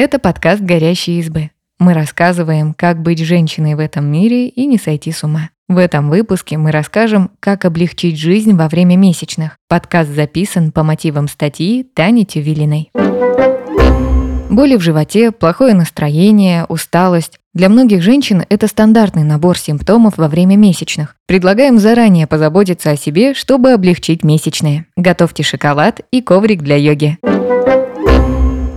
Это подкаст «Горящие избы». Мы рассказываем, как быть женщиной в этом мире и не сойти с ума. В этом выпуске мы расскажем, как облегчить жизнь во время месячных. Подкаст записан по мотивам статьи Тани Тювилиной. Боли в животе, плохое настроение, усталость. Для многих женщин это стандартный набор симптомов во время месячных. Предлагаем заранее позаботиться о себе, чтобы облегчить месячные. Готовьте шоколад и коврик для йоги.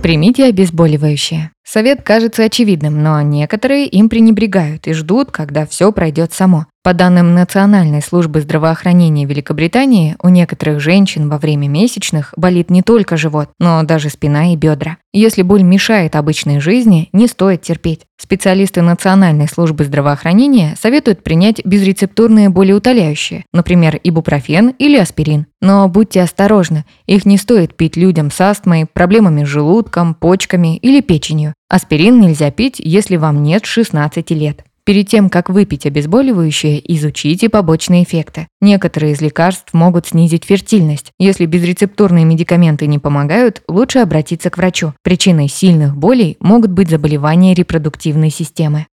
Примите обезболивающее. Совет кажется очевидным, но некоторые им пренебрегают и ждут, когда все пройдет само. По данным Национальной службы здравоохранения Великобритании, у некоторых женщин во время месячных болит не только живот, но даже спина и бедра. Если боль мешает обычной жизни, не стоит терпеть. Специалисты Национальной службы здравоохранения советуют принять безрецептурные болеутоляющие, например, ибупрофен или аспирин. Но будьте осторожны, их не стоит пить людям с астмой, проблемами с желудком, почками или печенью. Аспирин нельзя пить, если вам нет 16 лет. Перед тем, как выпить обезболивающее, изучите побочные эффекты. Некоторые из лекарств могут снизить фертильность. Если безрецептурные медикаменты не помогают, лучше обратиться к врачу. Причиной сильных болей могут быть заболевания репродуктивной системы.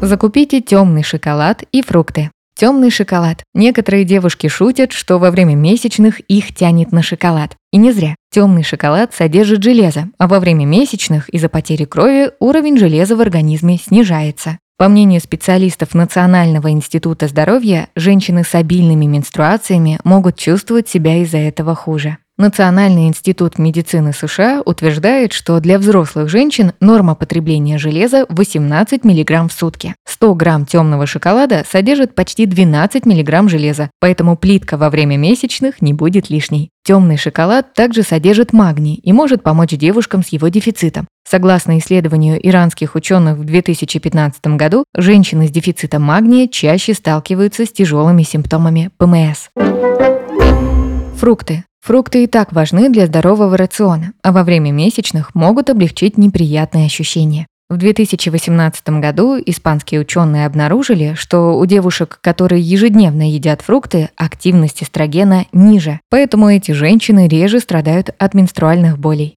Закупите темный шоколад и фрукты. Темный шоколад. Некоторые девушки шутят, что во время месячных их тянет на шоколад. И не зря. Темный шоколад содержит железо, а во время месячных из-за потери крови уровень железа в организме снижается. По мнению специалистов Национального института здоровья, женщины с обильными менструациями могут чувствовать себя из-за этого хуже. Национальный институт медицины США утверждает, что для взрослых женщин норма потребления железа 18 мг в сутки. 100 грамм темного шоколада содержит почти 12 мг железа, поэтому плитка во время месячных не будет лишней. Темный шоколад также содержит магний и может помочь девушкам с его дефицитом. Согласно исследованию иранских ученых в 2015 году, женщины с дефицитом магния чаще сталкиваются с тяжелыми симптомами ПМС. Фрукты. Фрукты и так важны для здорового рациона, а во время месячных могут облегчить неприятные ощущения. В 2018 году испанские ученые обнаружили, что у девушек, которые ежедневно едят фрукты, активность эстрогена ниже, поэтому эти женщины реже страдают от менструальных болей.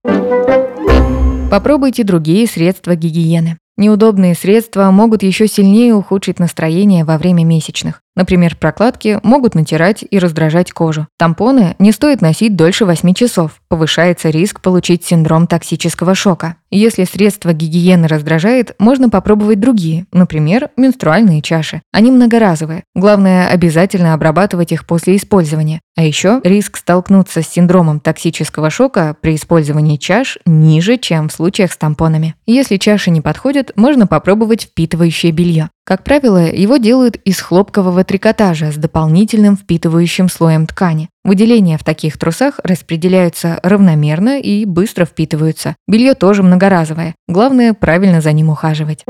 Попробуйте другие средства гигиены. Неудобные средства могут еще сильнее ухудшить настроение во время месячных. Например, прокладки могут натирать и раздражать кожу. Тампоны не стоит носить дольше 8 часов. Повышается риск получить синдром токсического шока. Если средство гигиены раздражает, можно попробовать другие, например, менструальные чаши. Они многоразовые. Главное, обязательно обрабатывать их после использования. А еще риск столкнуться с синдромом токсического шока при использовании чаш ниже, чем в случаях с тампонами. Если чаши не подходят, можно попробовать впитывающее белье. Как правило, его делают из хлопкового трикотажа с дополнительным впитывающим слоем ткани. Выделения в таких трусах распределяются равномерно и быстро впитываются. Белье тоже многоразовое. Главное правильно за ним ухаживать.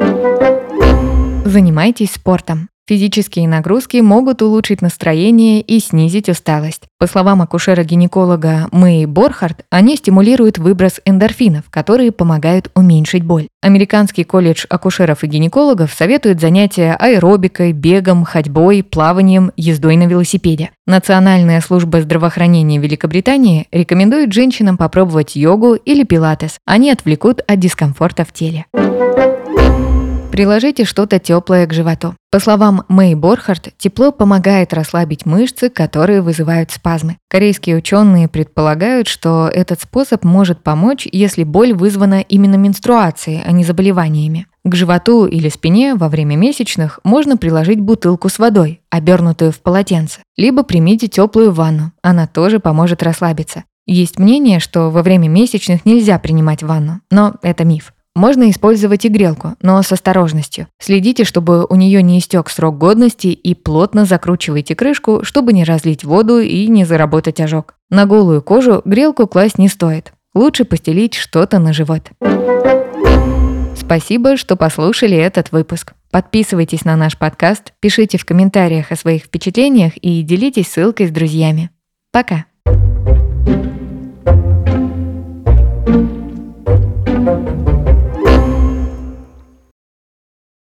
Занимайтесь спортом. Физические нагрузки могут улучшить настроение и снизить усталость. По словам акушера-гинеколога Мэй Борхард, они стимулируют выброс эндорфинов, которые помогают уменьшить боль. Американский колледж акушеров и гинекологов советует занятия аэробикой, бегом, ходьбой, плаванием, ездой на велосипеде. Национальная служба здравоохранения Великобритании рекомендует женщинам попробовать йогу или пилатес. Они отвлекут от дискомфорта в теле. Приложите что-то теплое к животу. По словам Мэй Борхард, тепло помогает расслабить мышцы, которые вызывают спазмы. Корейские ученые предполагают, что этот способ может помочь, если боль вызвана именно менструацией, а не заболеваниями. К животу или спине во время месячных можно приложить бутылку с водой, обернутую в полотенце. Либо примите теплую ванну, она тоже поможет расслабиться. Есть мнение, что во время месячных нельзя принимать ванну, но это миф. Можно использовать и грелку, но с осторожностью. Следите, чтобы у нее не истек срок годности и плотно закручивайте крышку, чтобы не разлить воду и не заработать ожог. На голую кожу грелку класть не стоит. Лучше постелить что-то на живот. Спасибо, что послушали этот выпуск. Подписывайтесь на наш подкаст, пишите в комментариях о своих впечатлениях и делитесь ссылкой с друзьями. Пока!